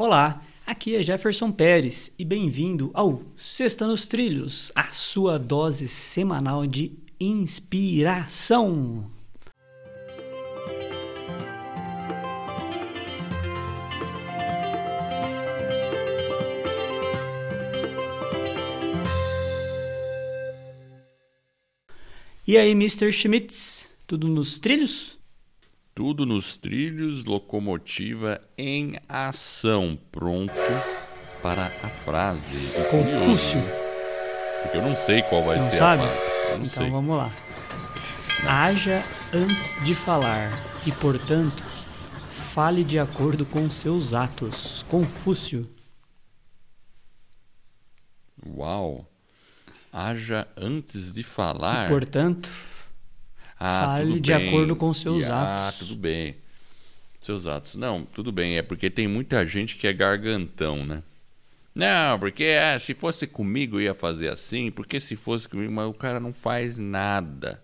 Olá, aqui é Jefferson Pérez e bem-vindo ao Sexta nos Trilhos, a sua dose semanal de inspiração. E aí, Mr. Schmitz, tudo nos trilhos? Tudo nos trilhos, locomotiva em ação, pronto para a frase. Confúcio. Porque eu não sei qual vai não ser sabe? a frase. Não então sei. vamos lá. Haja antes de falar e, portanto, fale de acordo com seus atos. Confúcio. Uau. Haja antes de falar. E, portanto, Ah, Fale de bem. acordo com seus ah, atos. tudo bem. Seus atos. Não, tudo bem. É porque tem muita gente que é gargantão, né? Não, porque ah, se fosse comigo eu ia fazer assim, porque se fosse comigo, mas o cara não faz nada.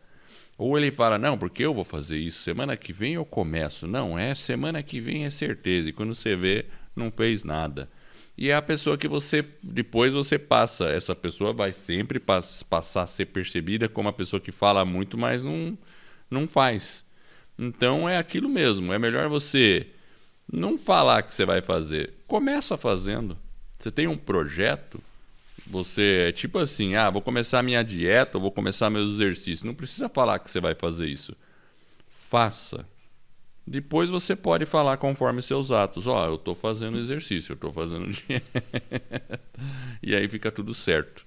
Ou ele fala, não, porque eu vou fazer isso, semana que vem eu começo. Não, é semana que vem é certeza. E quando você vê, não fez nada. E é a pessoa que você, depois você passa, essa pessoa vai sempre pass- passar a ser percebida como a pessoa que fala muito, mas não, não faz. Então é aquilo mesmo, é melhor você não falar que você vai fazer, começa fazendo. Você tem um projeto, você é tipo assim, ah, vou começar minha dieta, vou começar meus exercícios. Não precisa falar que você vai fazer isso. Faça. Depois você pode falar conforme seus atos. Ó, eu estou fazendo exercício, eu estou fazendo dieta. e aí fica tudo certo.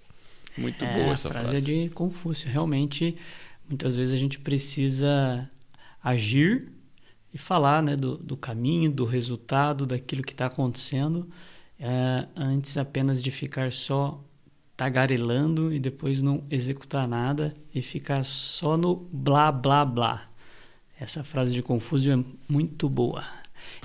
Muito é, boa essa frase frase. é de Confúcio. Realmente, muitas vezes a gente precisa agir e falar né, do, do caminho, do resultado, daquilo que está acontecendo, é, antes apenas de ficar só tagarelando e depois não executar nada e ficar só no blá blá blá. Essa frase de Confúcio é muito boa.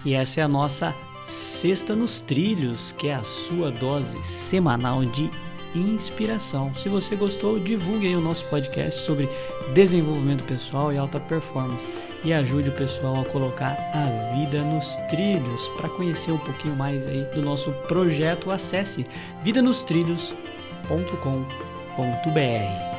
E essa é a nossa Sexta nos Trilhos, que é a sua dose semanal de inspiração. Se você gostou, divulgue aí o nosso podcast sobre desenvolvimento pessoal e alta performance e ajude o pessoal a colocar a vida nos trilhos. Para conhecer um pouquinho mais aí do nosso projeto, acesse vidanostrilhos.com.br.